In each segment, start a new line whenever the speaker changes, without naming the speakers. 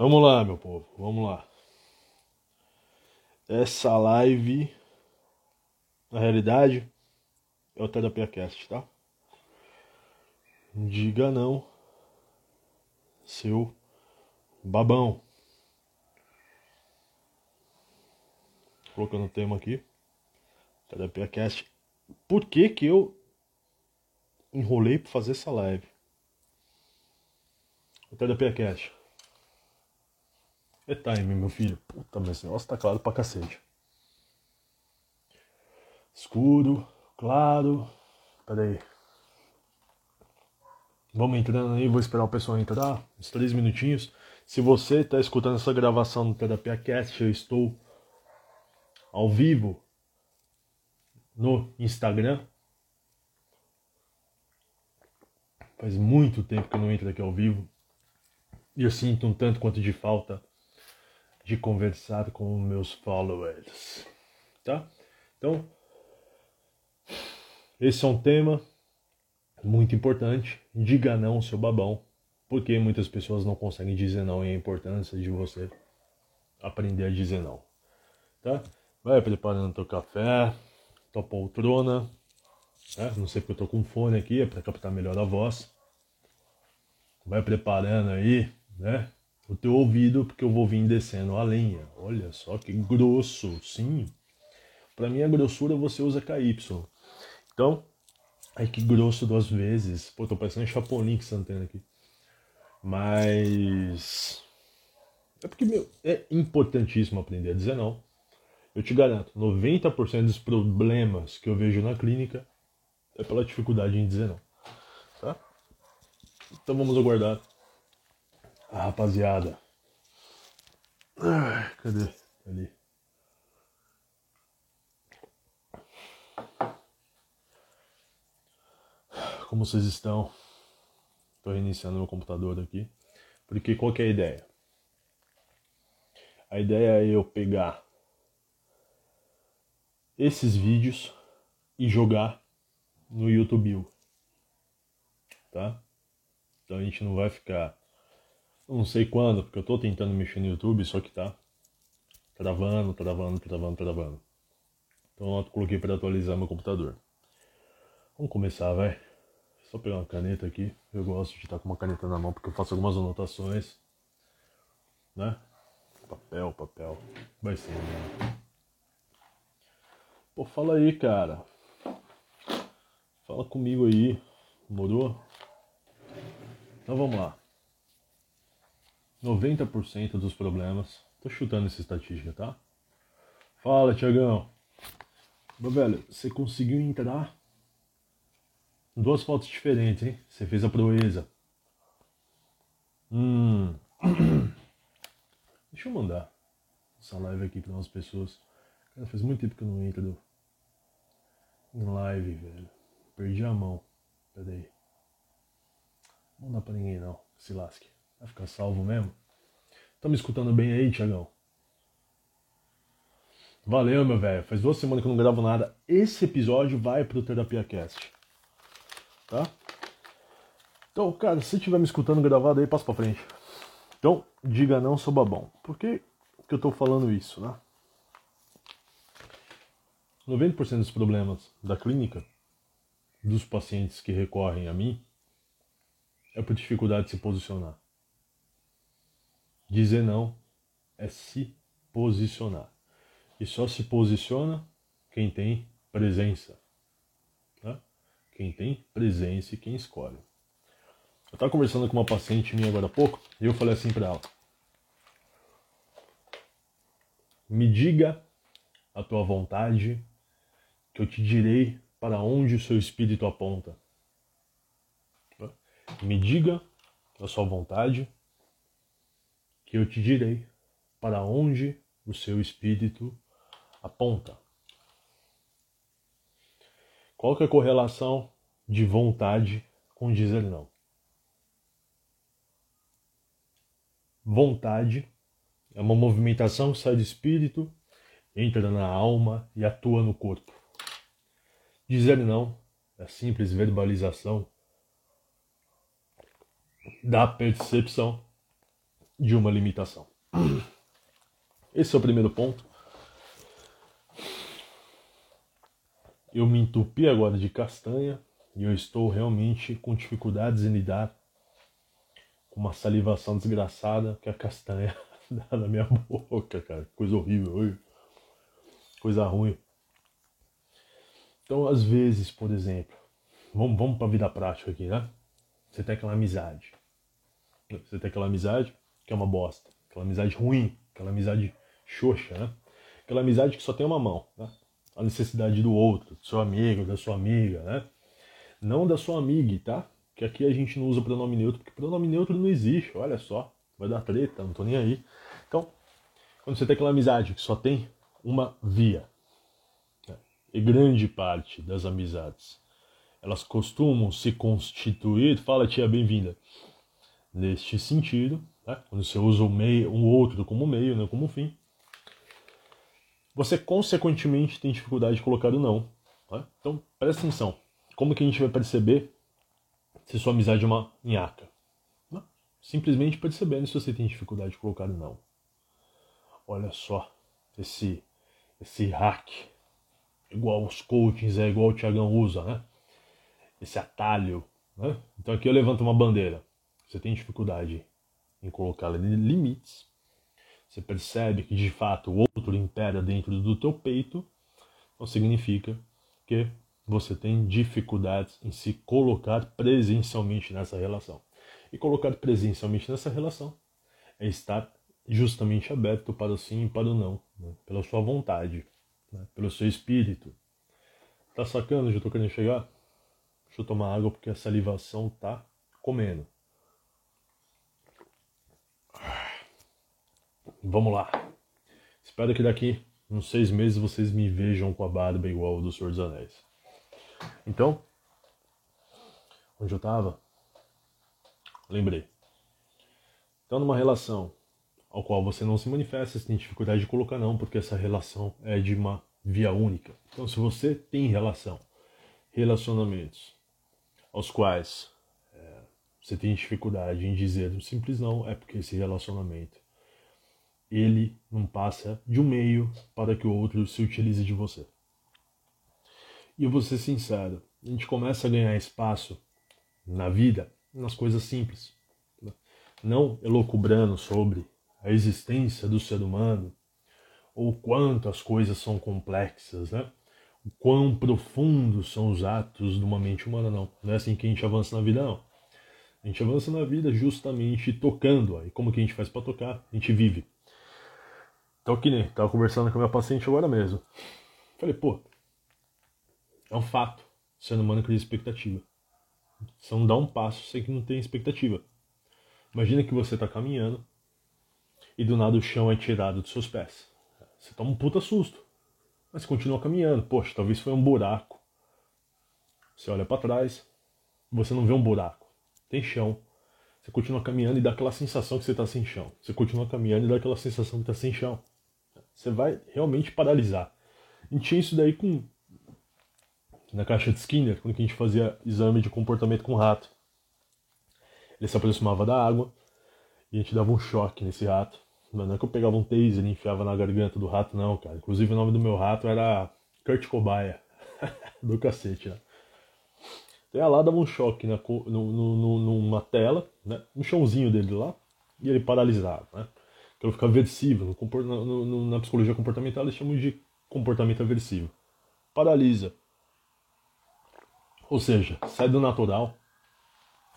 Vamos lá, meu povo, vamos lá. Essa live, na realidade, é o Terapia Cast, tá? Diga não, seu babão. Colocando o tema aqui, Terapia Cast. Por que que eu enrolei para fazer essa live? O Terapia Cast. É time, meu filho. Puta, mas negócio tá claro pra cacete. Escuro, claro. Pera aí. Vamos entrando aí, vou esperar o pessoal entrar. Uns três minutinhos. Se você está escutando essa gravação no Terapia Cast, eu estou ao vivo no Instagram. Faz muito tempo que eu não entro aqui ao vivo. E eu sinto um tanto quanto de falta de conversar com meus followers, tá? Então, esse é um tema muito importante. Diga não, seu babão, porque muitas pessoas não conseguem dizer não e a importância de você aprender a dizer não, tá? Vai preparando teu café, tua poltrona, né? Não sei porque eu tô com fone aqui, é para captar melhor a voz. Vai preparando aí, né? O teu ouvido, porque eu vou vir descendo a lenha. Olha só que grosso, sim. Para mim a grossura você usa KY. Então, ai que grosso duas vezes. Pô, tô parecendo Chapolin que Santana aqui. Mas é porque meu, é importantíssimo aprender a dizer não. Eu te garanto, 90% dos problemas que eu vejo na clínica é pela dificuldade em dizer não. Tá? Então vamos aguardar a rapaziada. Ai, cadê? Ali. Como vocês estão? Estou reiniciando meu computador aqui. Porque qual que é a ideia? A ideia é eu pegar esses vídeos e jogar no YouTube. Tá? Então a gente não vai ficar não sei quando, porque eu tô tentando mexer no YouTube, só que tá travando, travando, travando, travando. Então eu coloquei para atualizar meu computador. Vamos começar, vai. Só pegar uma caneta aqui. Eu gosto de estar com uma caneta na mão porque eu faço algumas anotações. Né? Papel, papel. Vai ser, né? Pô, fala aí, cara. Fala comigo aí. Morou? Então vamos lá. 90% dos problemas. Tô chutando essa estatística, tá? Fala, Tiagão. Meu velho, você conseguiu entrar duas fotos diferentes, hein? Você fez a proeza. Hum. Deixa eu mandar essa live aqui para umas pessoas. Cara, faz muito tempo que eu não entro em live, velho. Perdi a mão. Pera aí. Não dá pra ninguém não. Se lasque. Vai ficar salvo mesmo? Tá me escutando bem aí, Tiagão? Valeu, meu velho. Faz duas semanas que eu não gravo nada. Esse episódio vai pro Terapia Cast. Tá? Então, cara, se tiver me escutando gravado aí, passa pra frente. Então, diga não, sou babão. Por que, que eu tô falando isso, né? 90% dos problemas da clínica, dos pacientes que recorrem a mim, é por dificuldade de se posicionar. Dizer não é se posicionar. E só se posiciona quem tem presença. Tá? Quem tem presença e quem escolhe. Eu estava conversando com uma paciente minha agora há pouco e eu falei assim para ela: Me diga a tua vontade, que eu te direi para onde o seu espírito aponta. Tá? Me diga a sua vontade, que eu te direi para onde o seu espírito aponta. Qual que é a correlação de vontade com dizer não? Vontade é uma movimentação que sai do espírito, entra na alma e atua no corpo. Dizer não é a simples verbalização da percepção de uma limitação. Esse é o primeiro ponto. Eu me entupi agora de castanha e eu estou realmente com dificuldades em lidar com uma salivação desgraçada que a castanha dá na minha boca, cara. Coisa horrível, coisa ruim. Então, às vezes, por exemplo, vamos, vamos para a vida prática aqui, né? Você tem aquela amizade. Você tem aquela amizade que é uma bosta. Aquela amizade ruim, aquela amizade xoxa, né? Aquela amizade que só tem uma mão, né? A necessidade do outro, do seu amigo, da sua amiga, né? Não da sua amiga, tá? Que aqui a gente não usa pronome neutro, porque pronome neutro não existe, olha só. Vai dar treta, não tô nem aí. Então, quando você tem aquela amizade que só tem uma via, né? e grande parte das amizades, elas costumam se constituir, fala tia bem-vinda, neste sentido, né? quando você usa o meio, um outro como meio, né? como fim, você consequentemente tem dificuldade de colocar o não. Tá? Então, presta atenção. Como que a gente vai perceber se sua amizade é uma nhaca? Né? Simplesmente percebendo se você tem dificuldade de colocar o não. Olha só, esse, esse hack, igual os coachings, é igual o Tiagão usa, né? Esse atalho. Né? Então aqui eu levanto uma bandeira. Você tem dificuldade em colocar limites, você percebe que de fato o outro impera dentro do teu peito, então significa que você tem dificuldades em se colocar presencialmente nessa relação. E colocar presencialmente nessa relação é estar justamente aberto para o sim e para o não, né? pela sua vontade, né? pelo seu espírito. Tá sacando onde eu tô querendo chegar? Deixa eu tomar água porque a salivação tá comendo. Vamos lá. Espero que daqui uns seis meses vocês me vejam com a barba igual o do Senhor dos Anéis. Então, onde eu estava? Lembrei. Então, numa relação ao qual você não se manifesta, você tem dificuldade de colocar não, porque essa relação é de uma via única. Então, se você tem relação, relacionamentos aos quais é, você tem dificuldade em dizer um simples não, é porque esse relacionamento ele não passa de um meio para que o outro se utilize de você. E eu vou ser sincero, a gente começa a ganhar espaço na vida nas coisas simples. Né? Não elocubrando sobre a existência do ser humano ou quanto as coisas são complexas, né? O quão profundos são os atos de uma mente humana, não. Não é assim que a gente avança na vida, não. A gente avança na vida justamente tocando. E como que a gente faz para tocar? A gente vive. Então, que nem, tava conversando com a minha paciente agora mesmo. Falei, pô, é um fato. O ser humano cria expectativa. Você não dá um passo sem que não tem expectativa. Imagina que você tá caminhando e do nada o chão é tirado dos seus pés. Você toma um puta susto. Mas continua caminhando. Poxa, talvez foi um buraco. Você olha para trás, você não vê um buraco. Tem chão. Você continua caminhando e dá aquela sensação que você está sem chão. Você continua caminhando e dá aquela sensação que está sem chão. Você vai realmente paralisar. A gente tinha isso daí com na caixa de Skinner, quando a gente fazia exame de comportamento com rato. Ele se aproximava da água e a gente dava um choque nesse rato. Não é que eu pegava um taser e enfiava na garganta do rato, não, cara. Inclusive o nome do meu rato era Kurt Cobaia. do cacete, né? Então lá dava um choque na, no, no, numa tela, né? no chãozinho dele lá, e ele paralisava, né? Aquilo fica aversivo. No, no, na psicologia comportamental eles chamam de comportamento aversivo. Paralisa. Ou seja, sai do natural.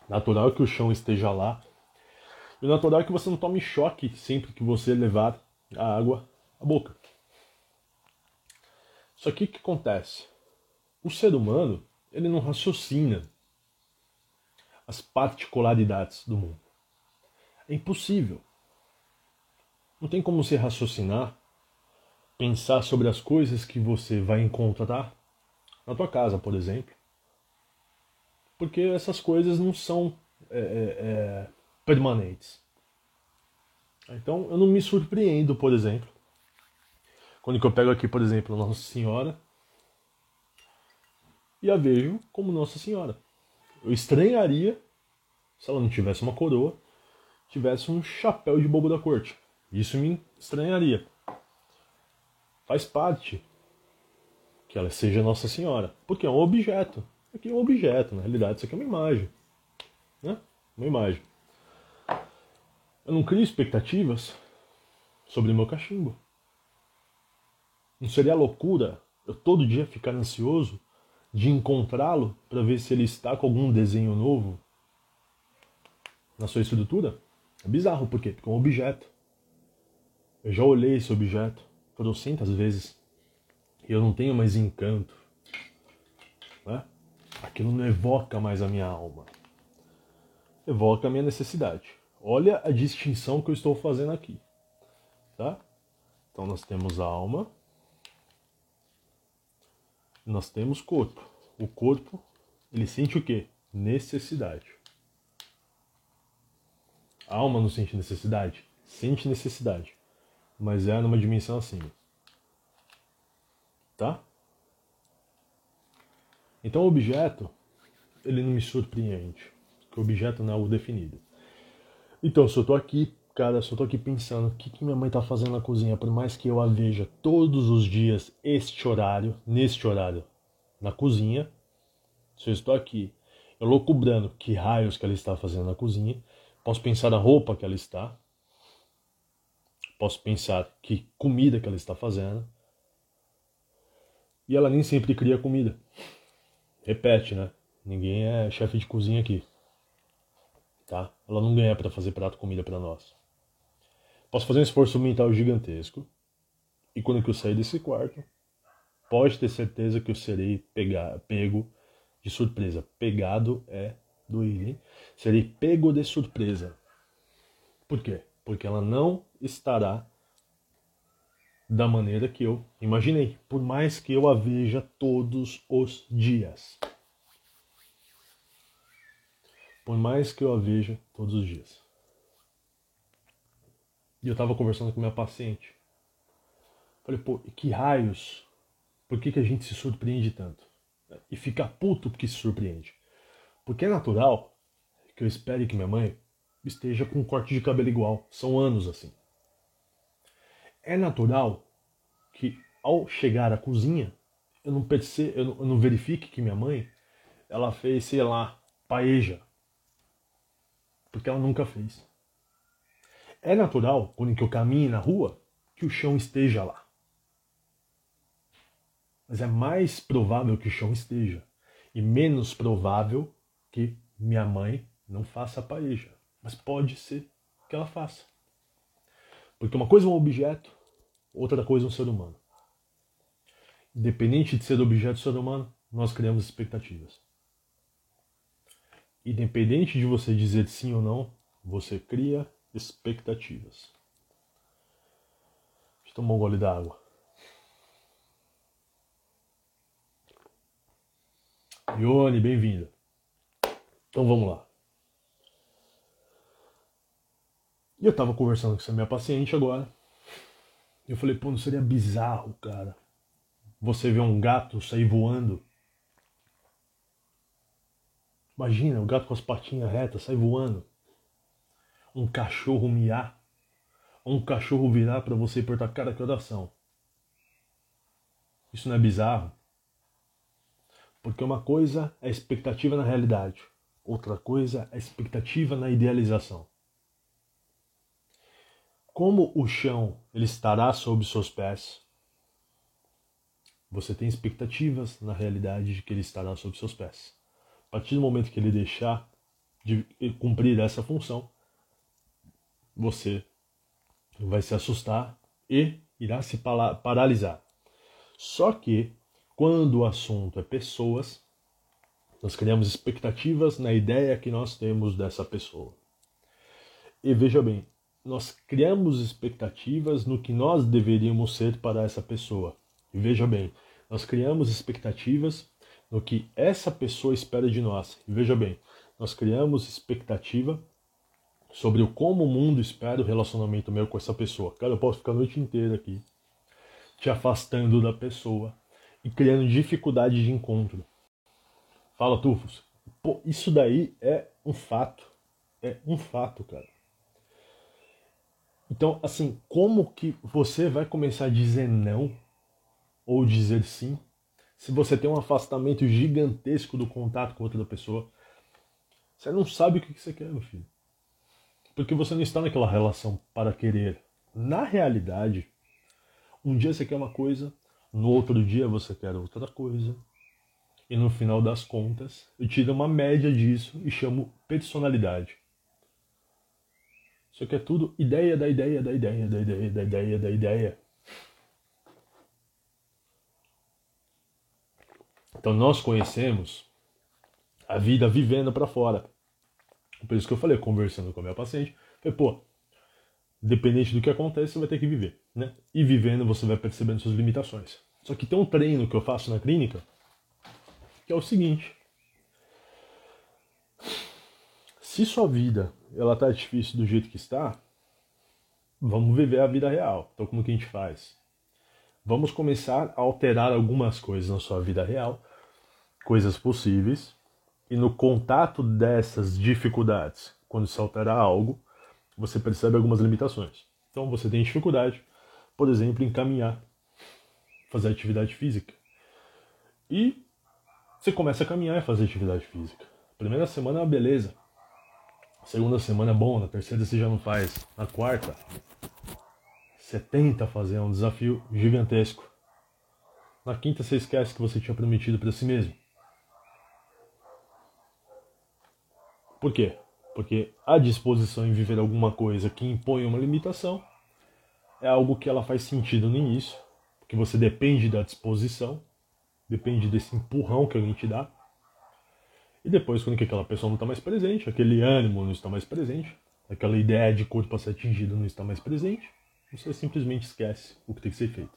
Natural é que o chão esteja lá. E o natural é que você não tome choque sempre que você levar a água à boca. Só que o que acontece? O ser humano, ele não raciocina as particularidades do mundo. É impossível. Não tem como você raciocinar, pensar sobre as coisas que você vai encontrar na tua casa, por exemplo. Porque essas coisas não são é, é, é, permanentes. Então eu não me surpreendo, por exemplo, quando eu pego aqui, por exemplo, Nossa Senhora e a vejo como Nossa Senhora. Eu estranharia se ela não tivesse uma coroa tivesse um chapéu de bobo da corte. Isso me estranharia. Faz parte que ela seja Nossa Senhora, porque é um objeto. Aqui é um objeto, na realidade, isso aqui é uma imagem. Né? Uma imagem. Eu não crio expectativas sobre meu cachimbo. Não seria loucura eu todo dia ficar ansioso de encontrá-lo para ver se ele está com algum desenho novo na sua estrutura? É bizarro, por quê? Porque é um objeto. Eu já olhei esse objeto trocentas vezes e eu não tenho mais encanto. Né? Aquilo não evoca mais a minha alma. Evoca a minha necessidade. Olha a distinção que eu estou fazendo aqui. Tá? Então nós temos a alma, nós temos corpo. O corpo, ele sente o quê? Necessidade. A alma não sente necessidade? Sente necessidade. Mas é numa dimensão acima. Tá? Então o objeto, ele não me surpreende. Porque o objeto não é algo definido. Então, se eu tô aqui, cara, se eu tô aqui pensando o que, que minha mãe tá fazendo na cozinha, por mais que eu a veja todos os dias, este horário, neste horário, na cozinha, se eu estou aqui, eu loucubrando que raios que ela está fazendo na cozinha, posso pensar a roupa que ela está, posso pensar que comida que ela está fazendo, e ela nem sempre cria comida. Repete, né? Ninguém é chefe de cozinha aqui tá? Ela não ganha para fazer prato comida para nós. Posso fazer um esforço mental gigantesco e quando eu sair desse quarto, pode ter certeza que eu serei pegar, pego de surpresa. Pegado é do? Serei pego de surpresa. Por quê? Porque ela não estará da maneira que eu imaginei, por mais que eu a veja todos os dias por mais que eu a veja todos os dias. E eu estava conversando com minha paciente. Falei, pô, que raios? Por que, que a gente se surpreende tanto? E fica puto porque se surpreende. Porque é natural que eu espere que minha mãe esteja com um corte de cabelo igual. São anos assim. É natural que ao chegar à cozinha eu não perceba, eu não, eu não verifique que minha mãe ela fez, sei lá, paeja porque ela nunca fez. É natural, quando eu caminhe na rua, que o chão esteja lá. Mas é mais provável que o chão esteja e menos provável que minha mãe não faça paeja. Mas pode ser que ela faça. Porque uma coisa é um objeto, outra coisa é um ser humano. Independente de ser objeto ou ser humano, nós criamos expectativas. Independente de você dizer sim ou não, você cria expectativas. Deixa eu tomar um gole d'água. Ione, bem-vinda. Então vamos lá. E eu tava conversando com essa minha paciente agora. Eu falei, pô, não seria bizarro, cara, você ver um gato sair voando Imagina o gato com as patinhas retas sai voando. Um cachorro miar. Ou um cachorro virar para você e perguntar, cara, que oração. Isso não é bizarro? Porque uma coisa é expectativa na realidade, outra coisa é expectativa na idealização. Como o chão ele estará sob seus pés, você tem expectativas na realidade de que ele estará sob seus pés. A partir do momento que ele deixar de cumprir essa função, você vai se assustar e irá se paralisar. Só que quando o assunto é pessoas, nós criamos expectativas na ideia que nós temos dessa pessoa. E veja bem, nós criamos expectativas no que nós deveríamos ser para essa pessoa. E veja bem, nós criamos expectativas no que essa pessoa espera de nós. E veja bem, nós criamos expectativa sobre o como o mundo espera o relacionamento meu com essa pessoa. Cara, eu posso ficar a noite inteira aqui te afastando da pessoa e criando dificuldade de encontro. Fala, Tufos. Pô, isso daí é um fato. É um fato, cara. Então, assim, como que você vai começar a dizer não ou dizer sim se você tem um afastamento gigantesco do contato com outra pessoa? Você não sabe o que você quer, meu filho. Porque você não está naquela relação para querer. Na realidade, um dia você quer uma coisa, no outro dia você quer outra coisa. E no final das contas, eu tiro uma média disso e chamo personalidade. Isso aqui é tudo ideia da ideia da ideia da ideia da ideia da ideia. Então nós conhecemos a vida vivendo para fora. Por isso que eu falei, conversando com a minha paciente, falei, pô, dependente do que acontece, você vai ter que viver, né? E vivendo você vai percebendo suas limitações. Só que tem um treino que eu faço na clínica, que é o seguinte: se sua vida ela tá difícil do jeito que está, vamos viver a vida real. Então como que a gente faz? Vamos começar a alterar algumas coisas na sua vida real, coisas possíveis, e no contato dessas dificuldades, quando se altera algo, você percebe algumas limitações. Então você tem dificuldade, por exemplo, em caminhar, fazer atividade física. E você começa a caminhar e fazer atividade física. Primeira semana é uma beleza. Segunda semana é bom, na terceira você já não faz. Na quarta, você tenta fazer um desafio gigantesco. Na quinta você esquece que você tinha prometido para si mesmo. Por quê? Porque a disposição em viver alguma coisa que impõe uma limitação é algo que ela faz sentido no início, porque você depende da disposição, depende desse empurrão que alguém te dá. E depois, quando aquela pessoa não está mais presente, aquele ânimo não está mais presente, aquela ideia de corpo a ser atingida não está mais presente, você simplesmente esquece o que tem que ser feito.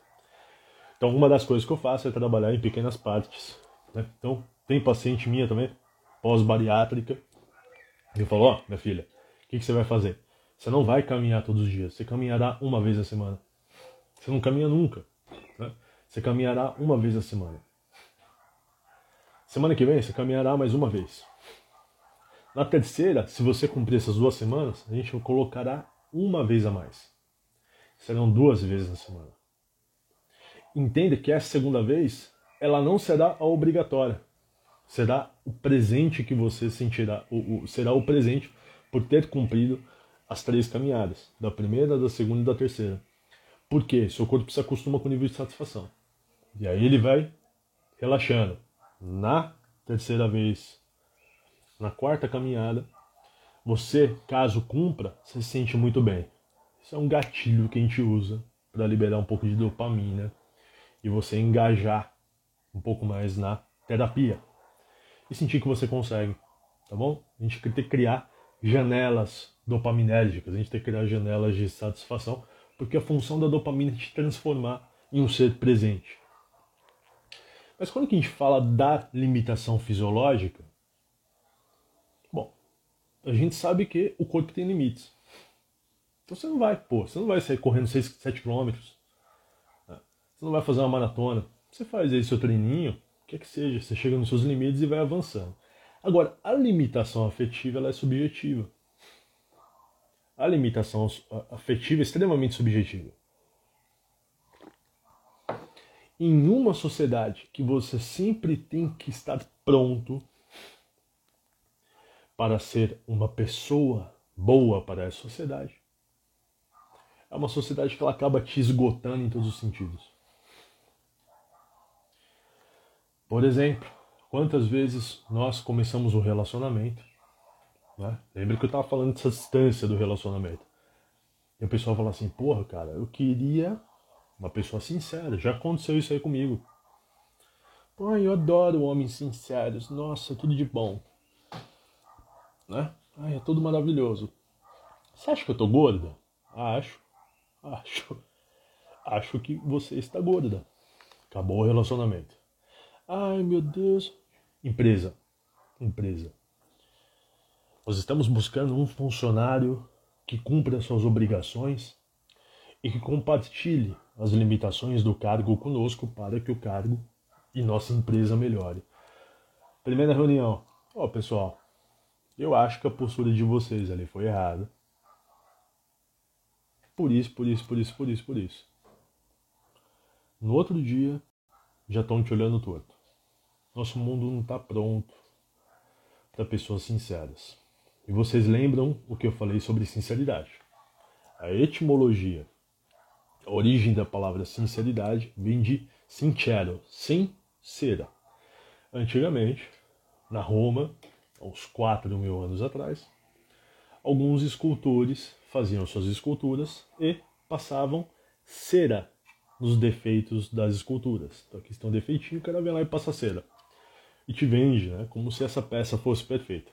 Então, uma das coisas que eu faço é trabalhar em pequenas partes. Né? Então, tem paciente minha também, pós-bariátrica, eu falo, ó, oh, minha filha, o que, que você vai fazer? Você não vai caminhar todos os dias, você caminhará uma vez a semana. Você não caminha nunca. Né? Você caminhará uma vez a semana. Semana que vem você caminhará mais uma vez. Na terceira, se você cumprir essas duas semanas, a gente colocará uma vez a mais. Serão duas vezes na semana. Entenda que essa segunda vez, ela não será a obrigatória será o presente que você sentirá, o, o, será o presente por ter cumprido as três caminhadas, da primeira, da segunda e da terceira. Por quê? Seu corpo se acostuma com o nível de satisfação. E aí ele vai relaxando. Na terceira vez, na quarta caminhada, você, caso cumpra, se sente muito bem. Isso é um gatilho que a gente usa para liberar um pouco de dopamina e você engajar um pouco mais na terapia e sentir que você consegue, tá bom? A gente tem que criar janelas dopaminérgicas, a gente tem que criar janelas de satisfação, porque a função da dopamina é te transformar em um ser presente. Mas quando a gente fala da limitação fisiológica, bom, a gente sabe que o corpo tem limites. Então você não vai, pô, você não vai sair correndo 6, 7 km. Você não vai fazer uma maratona. Você faz aí seu treininho, o que é que seja, você chega nos seus limites e vai avançando. Agora, a limitação afetiva ela é subjetiva. A limitação afetiva é extremamente subjetiva. Em uma sociedade que você sempre tem que estar pronto para ser uma pessoa boa para essa sociedade, é uma sociedade que ela acaba te esgotando em todos os sentidos. Por exemplo, quantas vezes nós começamos um relacionamento, né? Lembra que eu estava falando dessa distância do relacionamento. E o pessoal fala assim, porra, cara, eu queria uma pessoa sincera. Já aconteceu isso aí comigo. Pô, eu adoro homens sinceros. Nossa, tudo de bom. Né? Ai, é tudo maravilhoso. Você acha que eu tô gorda? Acho. Acho. Acho que você está gorda. Acabou o relacionamento. Ai, meu Deus. Empresa. Empresa. Nós estamos buscando um funcionário que cumpra suas obrigações e que compartilhe as limitações do cargo conosco para que o cargo e nossa empresa melhore. Primeira reunião. Ó, oh, pessoal, eu acho que a postura de vocês ali foi errada. por isso, por isso, por isso, por isso, por isso. No outro dia, já estão te olhando torto. Nosso mundo não está pronto para pessoas sinceras. E vocês lembram o que eu falei sobre sinceridade? A etimologia, a origem da palavra sinceridade vem de sincero, sincera. Antigamente, na Roma, uns 4 mil anos atrás, alguns escultores faziam suas esculturas e passavam cera nos defeitos das esculturas. Então aqui está um defeitinho, o cara vem lá e passa cera. E te vende, né? Como se essa peça fosse perfeita.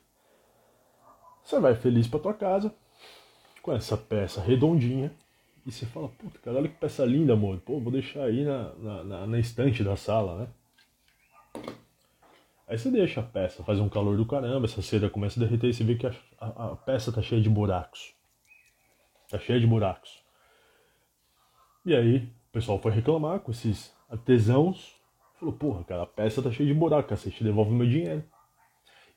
Você vai feliz para tua casa com essa peça redondinha e você fala, puta, cara, olha que peça linda, amor. Pô, vou deixar aí na, na, na, na estante da sala, né? Aí você deixa a peça, faz um calor do caramba, essa cera começa a derreter e você vê que a, a, a peça tá cheia de buracos. Tá cheia de buracos. E aí o pessoal foi reclamar com esses artesãos. Falou, porra, cara, a peça tá cheia de buraco, cacete, devolve meu dinheiro.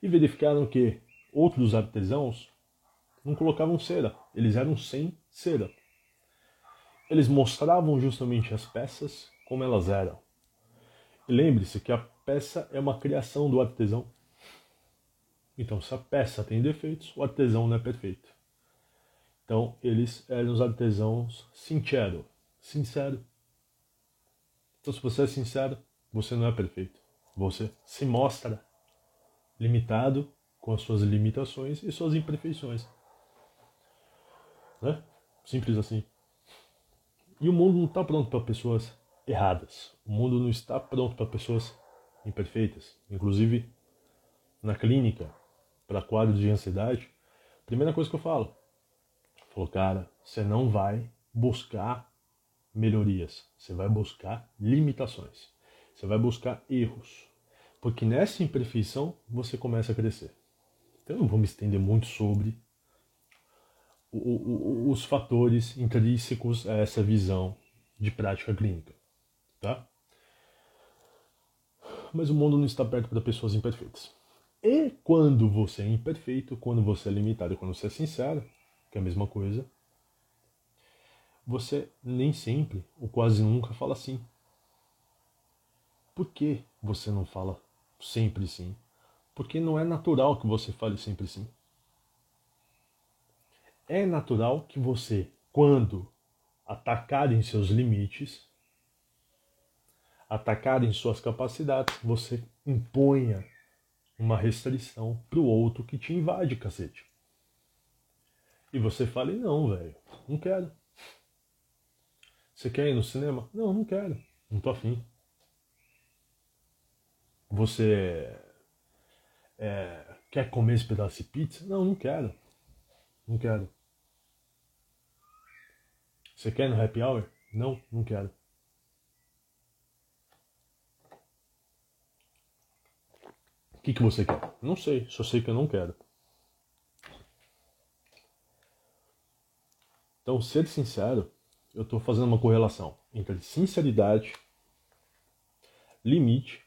E verificaram que outros artesãos não colocavam cera, eles eram sem cera. Eles mostravam justamente as peças como elas eram. E lembre-se que a peça é uma criação do artesão. Então, se a peça tem defeitos, o artesão não é perfeito. Então, eles eram os artesãos sincero, sincero. Então, se você é sincero, você não é perfeito. Você se mostra limitado com as suas limitações e suas imperfeições. Né? Simples assim. E o mundo não está pronto para pessoas erradas. O mundo não está pronto para pessoas imperfeitas. Inclusive, na clínica, para quadros de ansiedade, primeira coisa que eu falo, falou, cara, você não vai buscar melhorias, você vai buscar limitações, você vai buscar erros, porque nessa imperfeição você começa a crescer. Então eu não vou me estender muito sobre os fatores intrínsecos a essa visão de prática clínica, tá? mas o mundo não está perto para pessoas imperfeitas. E quando você é imperfeito, quando você é limitado, quando você é sincero, que é a mesma coisa, você nem sempre ou quase nunca fala sim. Por que você não fala sempre sim? Porque não é natural que você fale sempre sim. É natural que você, quando atacar em seus limites, atacar em suas capacidades, você imponha uma restrição pro outro que te invade, cacete. E você fala, não, velho, não quero. Você quer ir no cinema? Não, não quero. Não tô afim. Você é, quer comer esse pedaço de pizza? Não, não quero. Não quero. Você quer no happy hour? Não, não quero. que, que você quer? Não sei, só sei que eu não quero. Então, ser sincero, eu estou fazendo uma correlação entre sinceridade, limite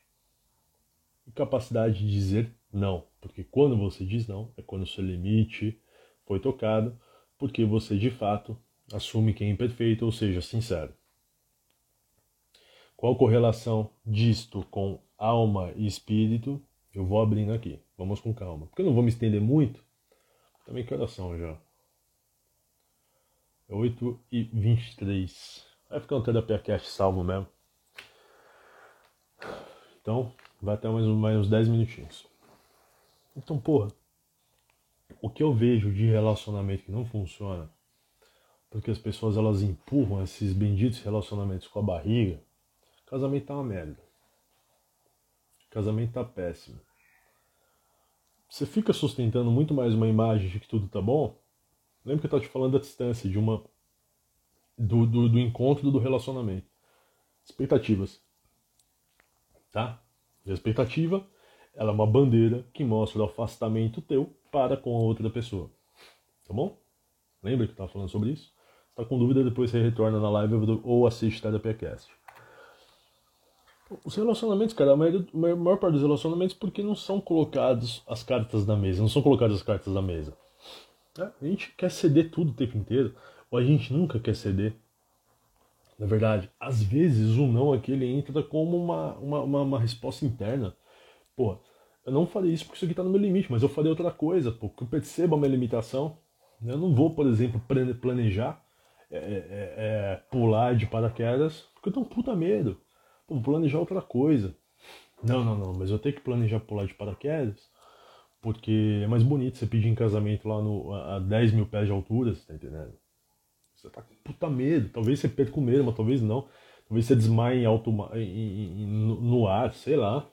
e capacidade de dizer não. Porque quando você diz não, é quando o seu limite foi tocado, porque você de fato assume que é imperfeito, ou seja, sincero. Qual correlação disto com alma e espírito? Eu vou abrindo aqui. Vamos com calma. Porque eu não vou me estender muito. Também que oração já. É 8 e 23. Vai ficar um terapia cast salvo mesmo. Então, vai até mais, mais uns 10 minutinhos. Então, porra. O que eu vejo de relacionamento que não funciona, porque as pessoas elas empurram esses benditos relacionamentos com a barriga, casamento tá uma merda. Casamento tá péssimo. Você fica sustentando muito mais uma imagem de que tudo tá bom. Lembra que eu tava te falando da distância, de uma. do, do, do encontro do relacionamento. Expectativas. Tá? E a expectativa ela é uma bandeira que mostra o afastamento teu para com a outra pessoa. Tá bom? Lembra que eu tava falando sobre isso? Tá com dúvida, depois você retorna na live ou assiste Terapia Cast. Os relacionamentos, cara, a maior, a maior parte dos relacionamentos porque não são colocados as cartas da mesa, não são colocadas as cartas da mesa. É, a gente quer ceder tudo o tempo inteiro. Ou a gente nunca quer ceder. Na verdade, às vezes o não aquele entra como uma, uma, uma, uma resposta interna. Pô, eu não farei isso porque isso aqui está no meu limite, mas eu farei outra coisa, pô, porque eu percebo a minha limitação. Eu não vou, por exemplo, planejar é, é, é, é, pular de paraquedas porque eu tenho um puta medo. Pô, vou planejar outra coisa. Não, não, não, mas eu tenho que planejar pular de paraquedas porque é mais bonito você pedir em casamento lá no, a 10 mil pés de altura, você tá entendendo? Você tá com puta medo, talvez você perca o medo, mas talvez não. Talvez você desmaie em alto, em, em, no ar, sei lá.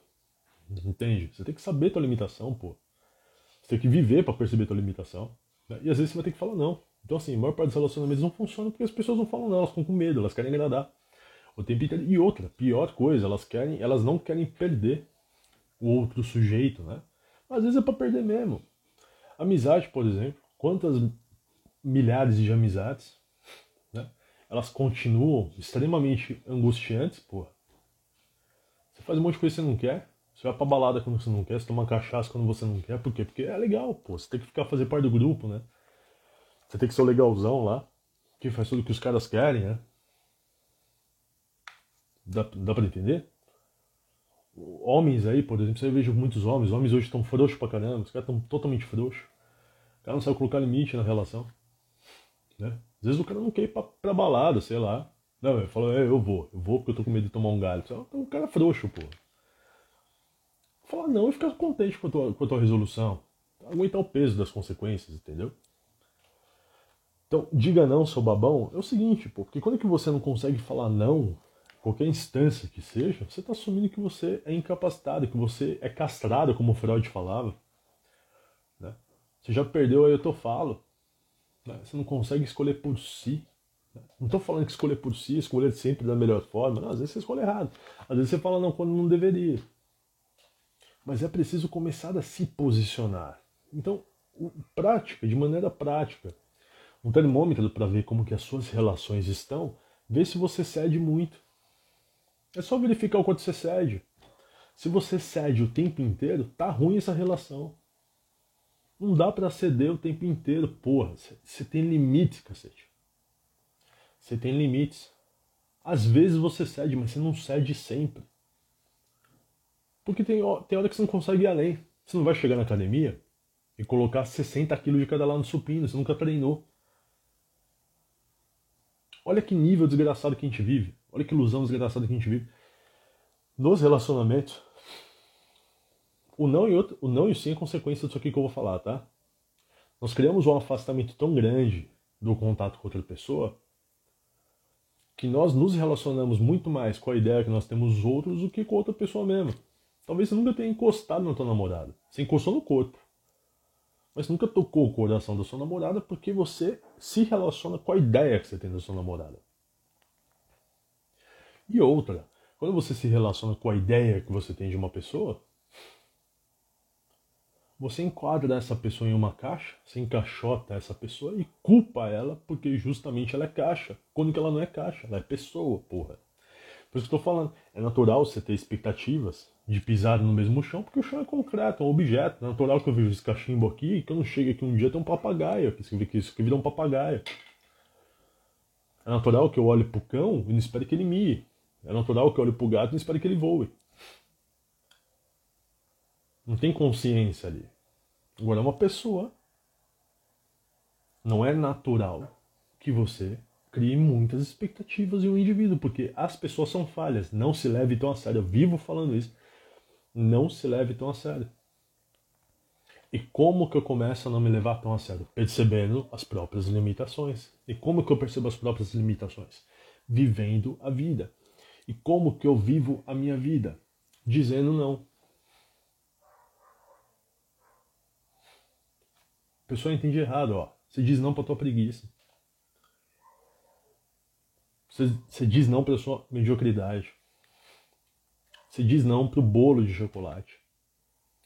Entende? Você tem que saber tua limitação, pô. Você tem que viver para perceber tua limitação. Né? E às vezes você vai ter que falar não. Então, assim, a maior parte dos relacionamentos não funciona porque as pessoas não falam não, elas ficam com medo, elas querem agradar. O tempo inteiro. E outra, pior coisa, elas querem, elas não querem perder o outro sujeito, né? Às vezes é para perder mesmo. Amizade, por exemplo, quantas milhares de amizades, né? Elas continuam extremamente angustiantes, pô. Você faz um monte de coisa que você não quer, você vai pra balada quando você não quer, você toma cachaça quando você não quer, por quê? Porque é legal, pô. Você tem que ficar fazer parte do grupo, né? Você tem que ser o legalzão lá, que faz tudo que os caras querem, né? Dá, dá pra entender? Homens aí, por exemplo, você vejo muitos homens, homens hoje estão frouxos pra caramba, os caras estão totalmente frouxos. O cara não sabe colocar limite na relação. Né? Às vezes o cara não quer ir pra, pra balada, sei lá. Não, ele fala, é, eu vou, eu vou porque eu tô com medo de tomar um galho. Então o cara é frouxo, pô falar não e ficar contente com a tua, com a tua resolução. Aguentar o peso das consequências, entendeu? Então, diga não, seu babão, é o seguinte, pô, porque quando é que você não consegue falar não, qualquer instância que seja, você está assumindo que você é incapacitado, que você é castrado, como o Freud falava. Né? Você já perdeu aí eu tô falo. Né? Você não consegue escolher por si. Né? Não estou falando que escolher por si, escolher sempre da melhor forma. Não, às vezes você escolhe errado. Às vezes você fala não quando não deveria mas é preciso começar a se posicionar. Então, prática, de maneira prática, um termômetro para ver como que as suas relações estão, vê se você cede muito. É só verificar o quanto você cede. Se você cede o tempo inteiro, tá ruim essa relação. Não dá para ceder o tempo inteiro, porra. Você tem limites, cacete. Você tem limites. Às vezes você cede, mas você não cede sempre. Porque tem, tem hora que você não consegue ir além. Você não vai chegar na academia e colocar 60 quilos de cada lado no supino, você nunca treinou. Olha que nível desgraçado que a gente vive. Olha que ilusão desgraçada que a gente vive. Nos relacionamentos, o não e, outro, o não e o sim é consequência disso aqui que eu vou falar, tá? Nós criamos um afastamento tão grande do contato com outra pessoa que nós nos relacionamos muito mais com a ideia que nós temos os outros do que com outra pessoa mesmo. Talvez você nunca tenha encostado na tua namorada. Você encostou no corpo. Mas nunca tocou o coração da sua namorada porque você se relaciona com a ideia que você tem da sua namorada. E outra, quando você se relaciona com a ideia que você tem de uma pessoa, você enquadra essa pessoa em uma caixa, você encaixota essa pessoa e culpa ela porque justamente ela é caixa, quando que ela não é caixa, ela é pessoa, porra. Isso que eu tô falando, é natural você ter expectativas de pisar no mesmo chão, porque o chão é concreto, é um objeto. É natural que eu vejo esse cachimbo aqui que eu não chegue aqui um dia tem um papagaio, que isso aqui vira um papagaio. É natural que eu olhe pro cão e não espere que ele mie. É natural que eu olhe pro gato e não espere que ele voe. Não tem consciência ali. Agora, uma pessoa não é natural que você crie muitas expectativas em um indivíduo, porque as pessoas são falhas. Não se leve tão a sério. Eu vivo falando isso não se leve tão a sério. E como que eu começo a não me levar tão a sério? Percebendo as próprias limitações. E como que eu percebo as próprias limitações? Vivendo a vida. E como que eu vivo a minha vida? Dizendo não. A pessoa entende errado, ó. Você diz não para tua preguiça. Você, você diz não para sua mediocridade. Você diz não pro bolo de chocolate.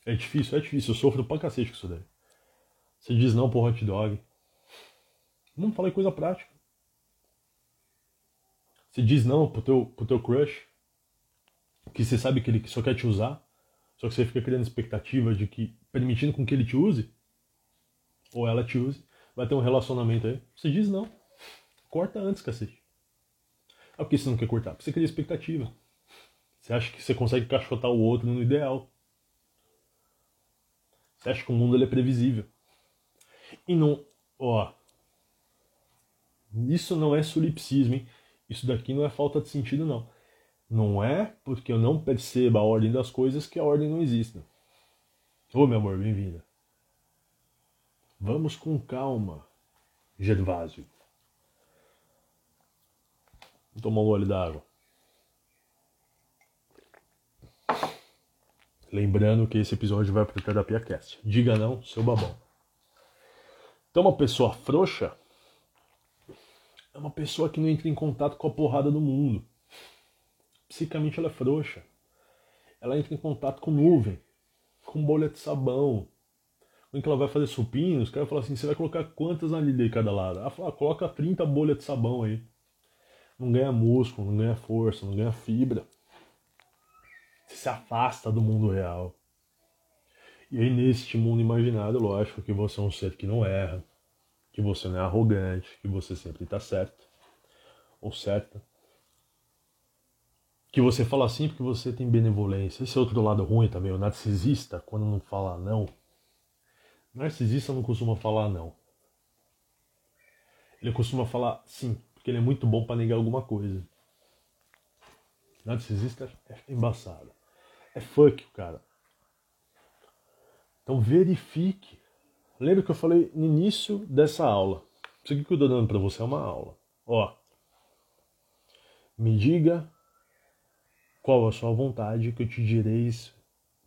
É difícil, é difícil. Eu sofro pra cacete com isso daí. Você diz não pro hot dog. Não falei coisa prática. Você diz não pro teu, pro teu crush. Que você sabe que ele só quer te usar. Só que você fica criando expectativa de que, permitindo com que ele te use, ou ela te use, vai ter um relacionamento aí. Você diz não. Corta antes, cacete. Ah, por que você não quer cortar? Você cria expectativa. Você acha que você consegue cachotar o outro no ideal. Você acha que o mundo ele é previsível. E não. Ó. Isso não é solipsismo, hein? Isso daqui não é falta de sentido, não. Não é porque eu não perceba a ordem das coisas que a ordem não existe. Ô, meu amor, bem-vinda. Vamos com calma, Gervásio. Vou tomar um gole d'água. Lembrando que esse episódio vai para o Terapia Cast. Diga não, seu babão. Então, uma pessoa frouxa é uma pessoa que não entra em contato com a porrada do mundo. Psicamente ela é frouxa. Ela entra em contato com nuvem, com bolha de sabão. Quando ela vai fazer supinho, os caras falam assim, você vai colocar quantas ali de cada lado? Ela fala, ah, coloca 30 bolhas de sabão aí. Não ganha músculo, não ganha força, não ganha fibra. Você se afasta do mundo real. E aí, neste mundo imaginário, lógico que você é um ser que não erra, que você não é arrogante, que você sempre está certo ou certa. Que você fala assim porque você tem benevolência. Esse é outro lado ruim também, o narcisista, quando não fala não. narcisista não costuma falar não. Ele costuma falar sim, porque ele é muito bom para negar alguma coisa. narcisista é embaçado. É funk, cara. Então verifique Lembra que eu falei no início dessa aula. Isso aqui que eu estou dando para você é uma aula. Ó, me diga qual a sua vontade que eu te direis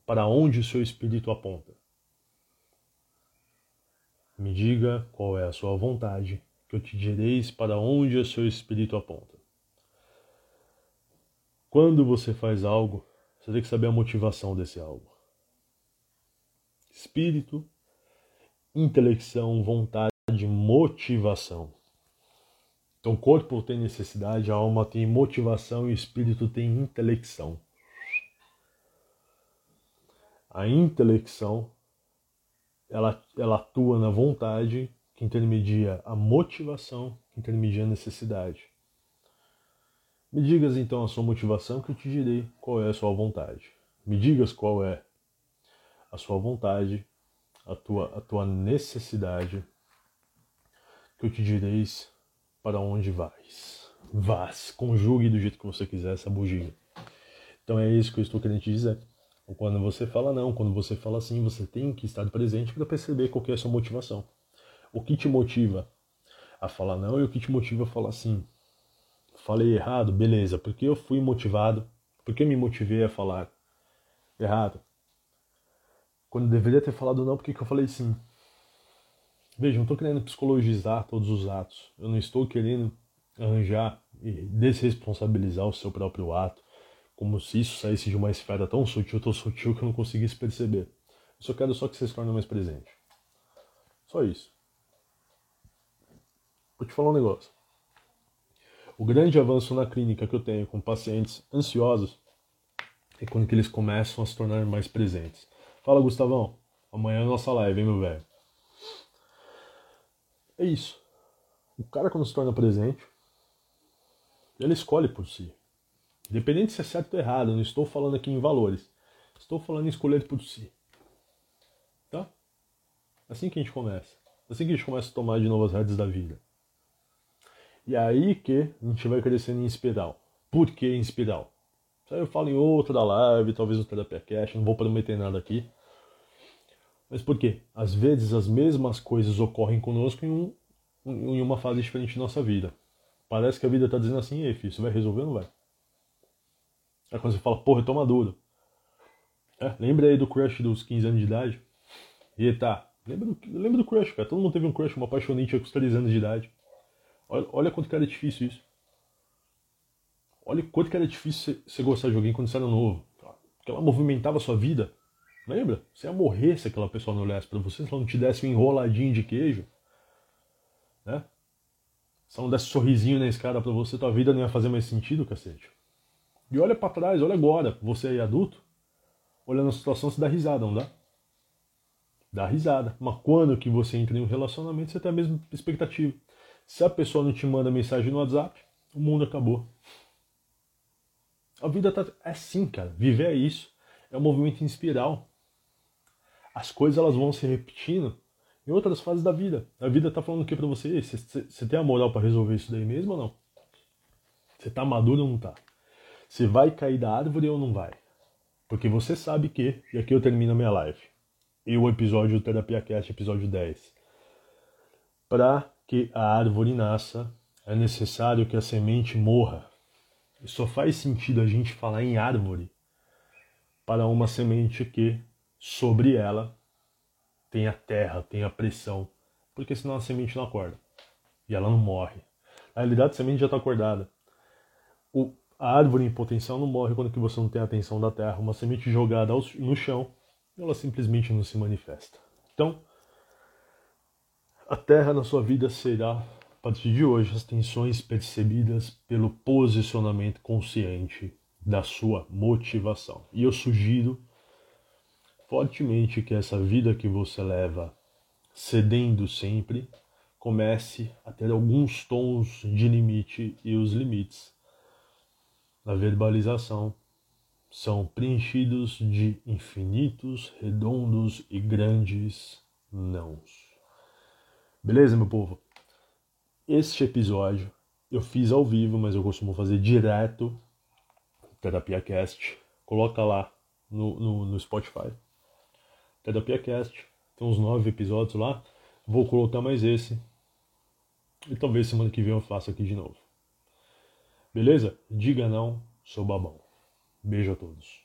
para onde o seu espírito aponta. Me diga qual é a sua vontade eu te direis para onde o seu espírito aponta. Quando você faz algo, você tem que saber a motivação desse algo. Espírito intelecção, vontade, motivação. Então, o corpo tem necessidade, a alma tem motivação e o espírito tem intelecção. A intelecção ela, ela atua na vontade que intermedia a motivação, que intermedia a necessidade. Me digas então a sua motivação que eu te direi qual é a sua vontade. Me digas qual é a sua vontade a tua, a tua necessidade, que eu te direis para onde vais. Vás, conjugue do jeito que você quiser essa bugia. Então é isso que eu estou querendo te dizer. Quando você fala não, quando você fala sim, você tem que estar presente para perceber qual é a sua motivação. O que te motiva a falar não e o que te motiva a falar sim. Falei errado, beleza, porque eu fui motivado, porque eu me motivei a falar errado. Quando deveria ter falado não, por que eu falei sim? Veja, não estou querendo psicologizar todos os atos. Eu não estou querendo arranjar e desresponsabilizar o seu próprio ato, como se isso saísse de uma esfera tão sutil, tão sutil que eu não conseguisse perceber. Eu só quero só que você se torne mais presente. Só isso. Vou te falar um negócio. O grande avanço na clínica que eu tenho com pacientes ansiosos é quando eles começam a se tornar mais presentes. Fala, Gustavão. Amanhã é nossa live, hein, meu velho? É isso. O cara, quando se torna presente, ele escolhe por si. Independente se é certo ou errado, eu não estou falando aqui em valores. Estou falando em escolher por si. Tá? Assim que a gente começa. Assim que a gente começa a tomar de novas redes da vida. E aí que a gente vai crescendo em espiral. Por que em espiral? Isso aí eu falo em outra live, talvez no Terapia Cash, não vou prometer nada aqui. Mas por quê? Às vezes as mesmas coisas ocorrem conosco em, um, em uma fase diferente da nossa vida. Parece que a vida está dizendo assim, ei filho, você vai resolver ou não vai? É quando você fala, porra, eu tô maduro. É, lembra aí do crush dos 15 anos de idade? Eita, lembra do, lembra do crush, cara. Todo mundo teve um crush, uma apaixonante com os 3 anos de idade. Olha, olha quanto que era difícil isso. Olha quanto que era difícil você gostar de alguém quando você era novo. Porque ela movimentava a sua vida. Lembra? Você ia morrer se aquela pessoa não olhasse para você, se ela não te desse um enroladinho de queijo. Né? Se ela não desse um sorrisinho na escada para você, tua vida não ia fazer mais sentido, cacete. E olha para trás, olha agora, você aí adulto, olhando a situação, você dá risada, não dá? Dá risada. Mas quando que você entra em um relacionamento, você tem a mesma expectativa. Se a pessoa não te manda mensagem no WhatsApp, o mundo acabou. A vida tá é assim, cara. Viver é isso. É um movimento em espiral. As coisas elas vão se repetindo em outras fases da vida. A vida tá falando o que para você? Você tem a moral para resolver isso daí mesmo ou não? Você tá maduro ou não tá? Você vai cair da árvore ou não vai? Porque você sabe que, e aqui eu termino a minha live, e o episódio do Terapia Cast, episódio 10. Para que a árvore nasça, é necessário que a semente morra. E só faz sentido a gente falar em árvore para uma semente que, sobre ela, tem a terra, tem a pressão. Porque senão a semente não acorda. E ela não morre. Na realidade, a semente já está acordada. O, a árvore em potencial não morre quando que você não tem a atenção da terra. Uma semente jogada no chão, ela simplesmente não se manifesta. Então, a terra na sua vida será, a partir de hoje, as tensões percebidas pelo posicionamento consciente da sua motivação. E eu sugiro fortemente que essa vida que você leva cedendo sempre comece a ter alguns tons de limite e os limites na verbalização são preenchidos de infinitos, redondos e grandes nãos. Beleza, meu povo? Este episódio eu fiz ao vivo, mas eu costumo fazer direto Terapia Cast. Coloca lá no, no, no Spotify. Terapia Cast. Tem uns nove episódios lá. Vou colocar mais esse. E talvez semana que vem eu faça aqui de novo. Beleza? Diga não, sou babão. Beijo a todos.